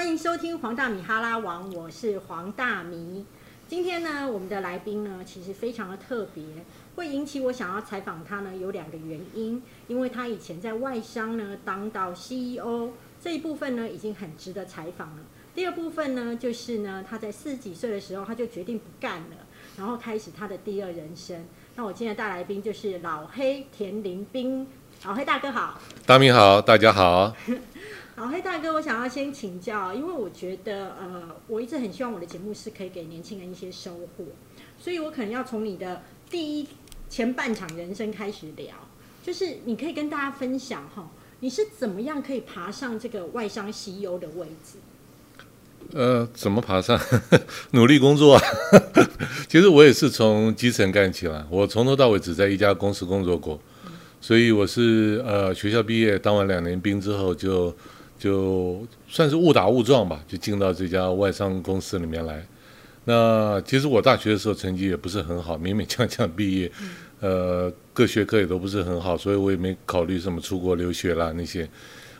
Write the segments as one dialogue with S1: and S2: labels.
S1: 欢迎收听黄大米哈拉王，我是黄大米。今天呢，我们的来宾呢，其实非常的特别，会引起我想要采访他呢，有两个原因。因为他以前在外商呢当到 CEO，这一部分呢已经很值得采访了。第二部分呢，就是呢他在四十几岁的时候，他就决定不干了，然后开始他的第二人生。那我今天的大来宾就是老黑田林斌，老黑大哥好。
S2: 大明好，大家好。
S1: 老黑大哥，我想要先请教，因为我觉得呃，我一直很希望我的节目是可以给年轻人一些收获，所以我可能要从你的第一前半场人生开始聊，就是你可以跟大家分享哈，你是怎么样可以爬上这个外商 CEO 的位置？
S2: 呃，怎么爬上？努力工作啊。其实我也是从基层干起来，我从头到尾只在一家公司工作过，所以我是呃学校毕业当完两年兵之后就。就算是误打误撞吧，就进到这家外商公司里面来。那其实我大学的时候成绩也不是很好，勉勉强强毕业，呃，各学科也都不是很好，所以我也没考虑什么出国留学啦那些。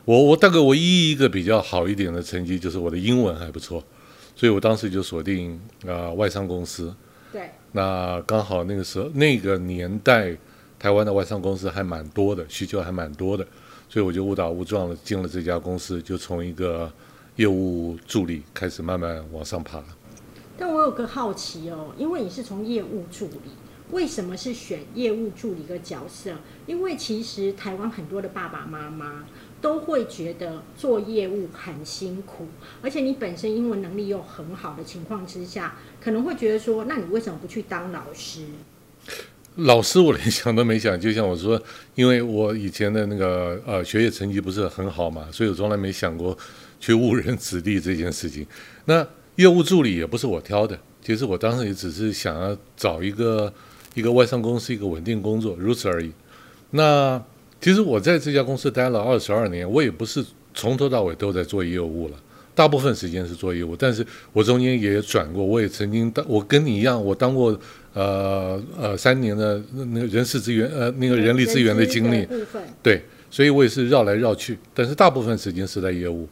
S2: 我我大概唯一一个比较好一点的成绩就是我的英文还不错，所以我当时就锁定啊外商公司。
S1: 对。
S2: 那刚好那个时候那个年代，台湾的外商公司还蛮多的，需求还蛮多的。所以我就误打误撞了进了这家公司，就从一个业务助理开始慢慢往上爬。
S1: 但我有个好奇哦，因为你是从业务助理，为什么是选业务助理的角色？因为其实台湾很多的爸爸妈妈都会觉得做业务很辛苦，而且你本身英文能力又很好的情况之下，可能会觉得说，那你为什么不去当老师？
S2: 老师，我连想都没想，就像我说，因为我以前的那个呃学业成绩不是很好嘛，所以我从来没想过去误人子弟这件事情。那业务助理也不是我挑的，其实我当时也只是想要找一个一个外商公司一个稳定工作，如此而已。那其实我在这家公司待了二十二年，我也不是从头到尾都在做业务了。大部分时间是做业务，但是我中间也转过，我也曾经当，我跟你一样，我当过呃呃三年的那个人事资源呃那个人力资源的经历，对，所以我也是绕来绕去，但是大部分时间是在业务。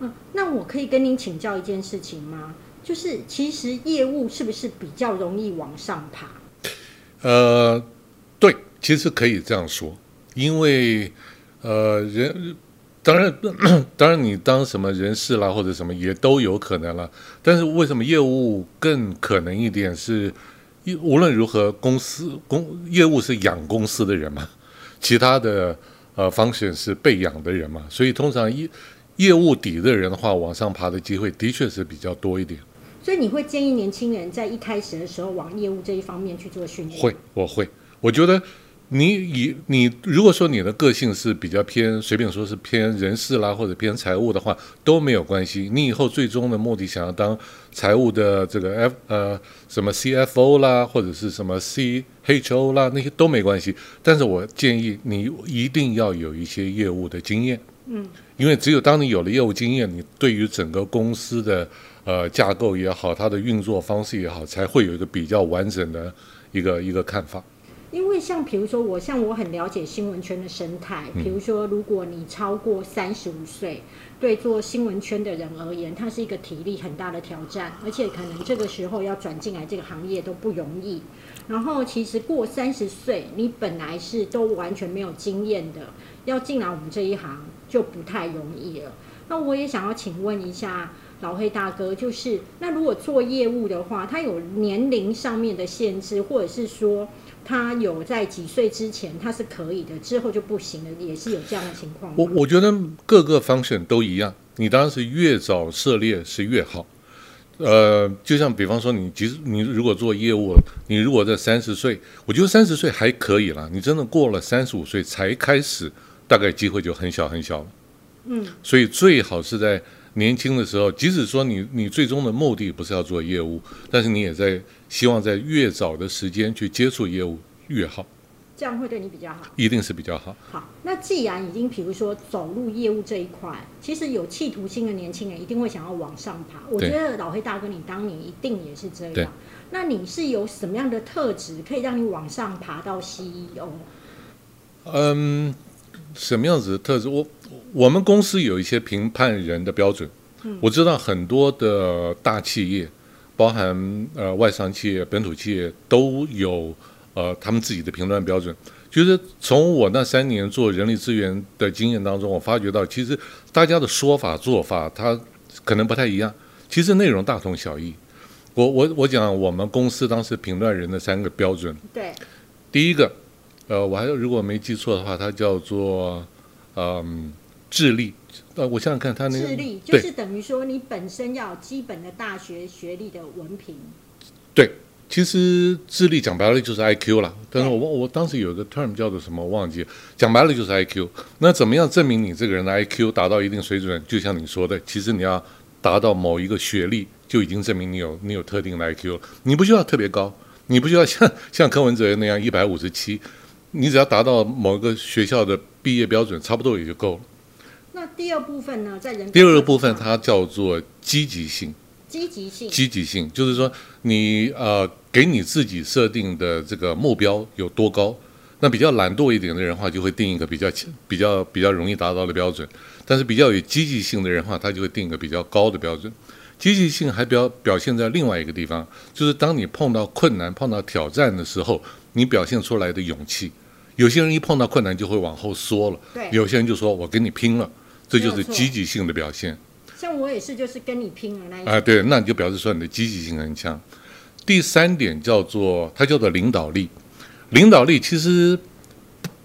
S1: 嗯，那我可以跟您请教一件事情吗？就是其实业务是不是比较容易往上爬？
S2: 呃，对，其实可以这样说，因为呃人。当然，当然，你当什么人事啦，或者什么也都有可能了。但是为什么业务更可能一点？是，无论如何，公司公业务是养公司的人嘛，其他的呃方选是被养的人嘛，所以通常业业务底的人的话，往上爬的机会的确是比较多一点。
S1: 所以你会建议年轻人在一开始的时候往业务这一方面去做训练？
S2: 会，我会，我觉得。你以你如果说你的个性是比较偏随便说是偏人事啦或者偏财务的话都没有关系。你以后最终的目的想要当财务的这个 F 呃什么 CFO 啦或者是什么 CHO 啦那些都没关系。但是我建议你一定要有一些业务的经验，嗯，因为只有当你有了业务经验，你对于整个公司的呃架构也好，它的运作方式也好，才会有一个比较完整的一个一个看法。
S1: 因为像比如说我像我很了解新闻圈的生态，比如说如果你超过三十五岁，对做新闻圈的人而言，它是一个体力很大的挑战，而且可能这个时候要转进来这个行业都不容易。然后其实过三十岁，你本来是都完全没有经验的，要进来我们这一行就不太容易了。那我也想要请问一下老黑大哥，就是那如果做业务的话，他有年龄上面的限制，或者是说？他有在几岁之前他是可以的，之后就不行了，也是有这样的情况。
S2: 我我觉得各个方向都一样，你当然是越早涉猎是越好。呃，就像比方说，你其实你如果做业务，你如果在三十岁，我觉得三十岁还可以了。你真的过了三十五岁才开始，大概机会就很小很小了。嗯，所以最好是在年轻的时候，即使说你你最终的目的不是要做业务，但是你也在。希望在越早的时间去接触业务越好，
S1: 这样会对你比较好，
S2: 一定是比较好。
S1: 好，那既然已经，比如说走入业务这一块，其实有企图心的年轻人一定会想要往上爬。我觉得老黑大哥，你当年一定也是这样。那你是有什么样的特质可以让你往上爬到 CEO？
S2: 嗯，什么样子的特质？我我们公司有一些评判人的标准，我知道很多的大企业，包含呃外商企业、本土企业都有呃他们自己的评断标准。就是从我那三年做人力资源的经验当中，我发觉到，其实大家的说法做法，它可能不太一样，其实内容大同小异。我我我讲我们公司当时评断人的三个标准，
S1: 对，
S2: 第一个，呃，我还如果没记错的话，它叫做嗯智力。呃，我想想看，它那个
S1: 智力就是等于说你本身要有基本的大学学历的文凭，
S2: 对，其实智力讲白了就是 I Q 啦，但是我忘我当时有一个 term 叫做什么我忘记了，讲白了就是 I Q。那怎么样证明你这个人的 I Q 达到一定水准？就像你说的，其实你要达到某一个学历，就已经证明你有你有特定的 I Q 了。你不需要特别高，你不需要像像柯文哲那样一百五十七，你只要达到某一个学校的毕业标准，差不多也就够了。
S1: 那第二部分呢，在人
S2: 第二个部分它叫做积极性。
S1: 积极性，
S2: 积极性，就是说你呃给你自己设定的这个目标有多高。那比较懒惰一点的人话，就会定一个比较比较比较容易达到的标准；但是比较有积极性的人话，他就会定一个比较高的标准。积极性还表表现在另外一个地方，就是当你碰到困难、碰到挑战的时候，你表现出来的勇气。有些人一碰到困难就会往后缩了，
S1: 对
S2: 有些人就说我跟你拼了，这就是积极性的表现。
S1: 像我也是，就是跟你拼了那一种。
S2: 啊，对，那你就表示说你的积极性很强。第三点叫做它叫做领导力，领导力其实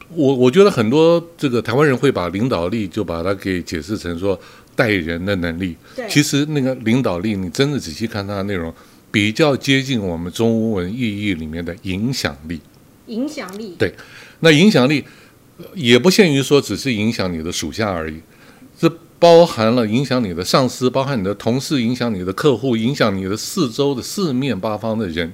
S2: 我我觉得很多这个台湾人会把领导力就把它给解释成说带人的能力，
S1: 对，
S2: 其实那个领导力你真的仔细看它的内容，比较接近我们中文意义里面的影响力。
S1: 影响力，
S2: 对那影响力呃也不限于说只是影响你的属下而已，这包含了影响你的上司，包含你的同事，影响你的客户，影响你的四周的四面八方的人。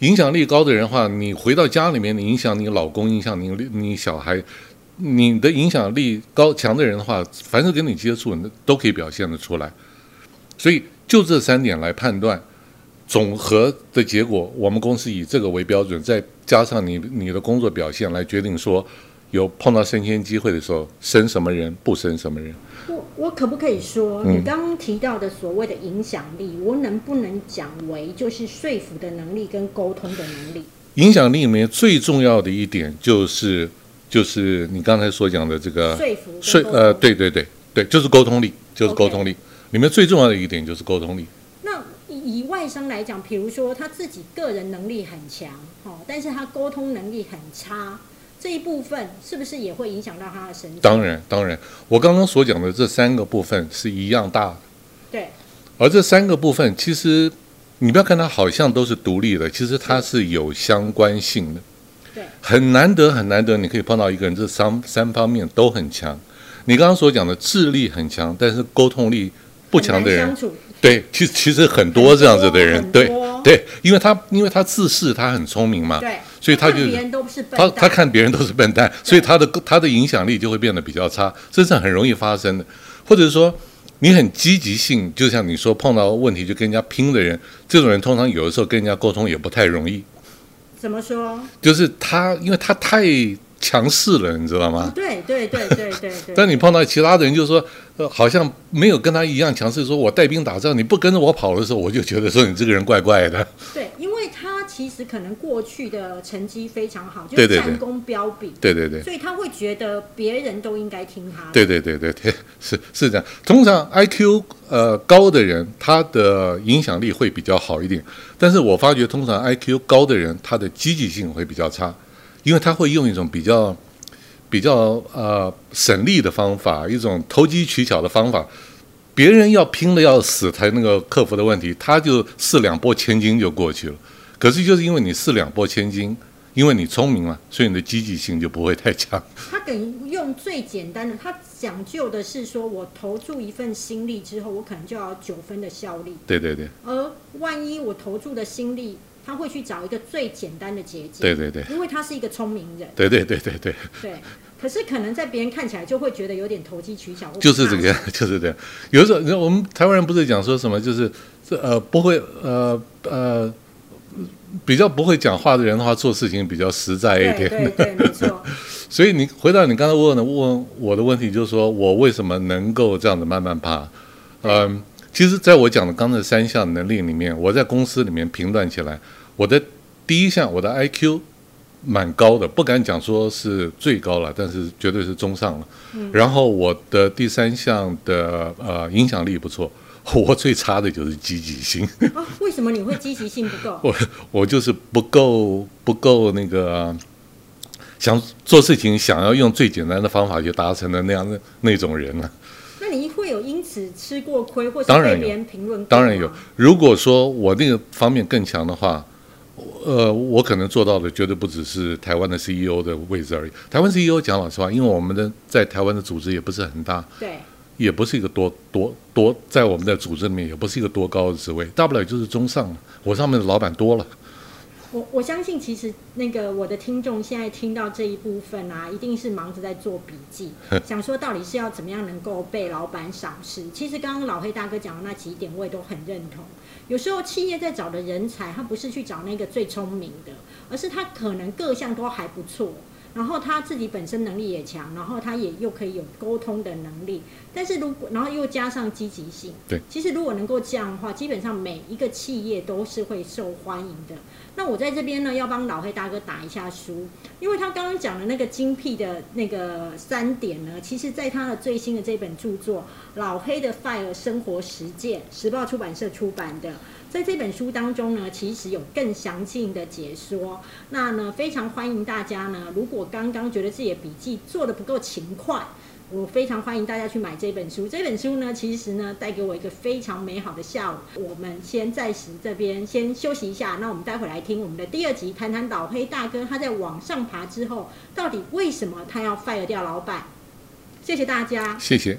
S2: 影响力高的人的话，你回到家里面，你影响你老公，影响你你小孩，你的影响力高强的人的话，凡是跟你接触，你都可以表现得出来。所以就这三点来判断，总和的结果，我们公司以这个为标准，再加上你你的工作表现来决定说，有碰到升迁机会的时候，升什么人，不升什么人。
S1: 我我可不可以说，
S2: 嗯
S1: 你刚刚提到的所谓的影响力，我能不能讲为就是说服的能力跟沟通的能力？
S2: 影响力里面最重要的一点就是，就是你刚才所讲的这个
S1: 说服
S2: 说呃，对对对对，就是沟通力，就是沟通力里面最重要的一点就是沟通力。
S1: 那以以外商来讲，比如说他自己个人能力很强，哦，但是他沟通能力很差，这一部分是不是也会影响到他的升迁？
S2: 当然，当然，我刚刚所讲的这三个部分是一样大的，
S1: 对，
S2: 而这三个部分其实你不要看它好像都是独立的，其实它是有相关性的。
S1: 对，
S2: 很难得很难得，你可以碰到一个人这三三方面都很强。你刚刚所讲的智力很强，但是沟通力不强的人
S1: 相，处
S2: 对，其实其实很多这样子的人，对对，因为他因为他自视他很聪明嘛，
S1: 对，
S2: 所以他就
S1: 看别人都是笨
S2: 他，他看别人都是笨蛋，所以他的他的影响力就会变得比较差，这是很容易发生的。或者说你很积极性，就像你说碰到问题就跟人家拼的人，这种人通常有的时候跟人家沟通也不太容易，
S1: 怎么说？
S2: 就是他因为他太强势了，你知道吗？
S1: 对对对对对对。
S2: 但你碰到其他的人，就是说，呃，好像没有跟他一样强势。说我带兵打仗，你不跟着我跑的时候，我就觉得说你这个人怪怪的。
S1: 对，因为他其实可能过去的成绩非常好，就是战功彪炳，
S2: 对对对，
S1: 所以他会觉得别人都应该听他的。
S2: 对对对对对，是是这样。通常 IQ 呃高的人，他的影响力会比较好一点。但是我发觉，通常 IQ 高的人，他的积极性会比较差，因为他会用一种比较比较呃省力的方法，一种投机取巧的方法。别人要拼的要死才那个克服的问题，他就四两拨千斤就过去了。可是就是因为你四两拨千斤，因为你聪明嘛，所以你的积极性就不会太强。
S1: 他等于用最简单的，他讲究的是说我投注一份心力之后，我可能就要九分的效力，
S2: 对对对
S1: 而万一我投注的心力，他会去找一个最简单的捷径。
S2: 对对对
S1: 因为他是一个聪明人，
S2: 对对对对对。
S1: 对。可是可能在别人看起来就会觉得有点投机取巧，
S2: 就是这个样，就是这样。有的时候，我们台湾人不是讲说什么，就是这呃不会呃呃比较不会讲话的人的话，做事情比较实在一
S1: 对
S2: 点。
S1: 对对，没错。
S2: 所以你回到你刚才问的问我的问题，就是说我为什么能够这样子慢慢爬？嗯，其实在我讲的刚才三项能力里面，我在公司里面评断起来，我的第一项我的 IQ 蛮高的，不敢讲说是最高了，但是绝对是中上了。然后我的第三项的呃影响力不错，我最差的就是积极性。
S1: 啊，为什么你会积极性不够？
S2: 我我就是不够不够那个想做事情，想要用最简单的方法去达成的那样的那种人呢、
S1: 那你会有因此吃过亏，或是
S2: 当然有
S1: 被别人评论过
S2: 当然有，如果说我那个方面更强的话，呃，我可能做到的绝对不只是台湾的 CEO 的位置而已。台湾 CEO 讲老实话，因为我们的在台湾的组织也不是很大，
S1: 对。
S2: 也不是一个多多多，在我们的组织里面也不是一个多高的职位，大不了就是中上了。我上面的老板多了，
S1: 我我相信，其实那个我的听众现在听到这一部分啊，一定是忙着在做笔记，想说到底是要怎么样能够被老板赏识。其实刚刚老黑大哥讲的那几点，我也都很认同。有时候企业在找的人才，他不是去找那个最聪明的，而是他可能各项都还不错，然后他自己本身能力也强，然后他也又可以有沟通的能力，但是如果然后又加上积极性，
S2: 对，
S1: 其实如果能够这样的话，基本上每一个企业都是会受欢迎的。那我在这边呢，要帮老黑大哥打一下书，因为他刚刚讲的那个精辟的那个三点呢，其实在他的最新的这本著作《老黑的 FIRE 生活实践》，时报出版社出版的。在这本书当中呢，其实有更详尽的解说。那呢，非常欢迎大家呢，如果刚刚觉得自己的笔记做的不够勤快，我非常欢迎大家去买这本书。这本书呢，其实呢，带给我一个非常美好的下午。我们先暂时这边先休息一下，那我们待会来听我们的第二集，谈谈老黑大哥他在往上爬之后，到底为什么他要 fire 掉老板？谢谢大家。
S2: 谢谢。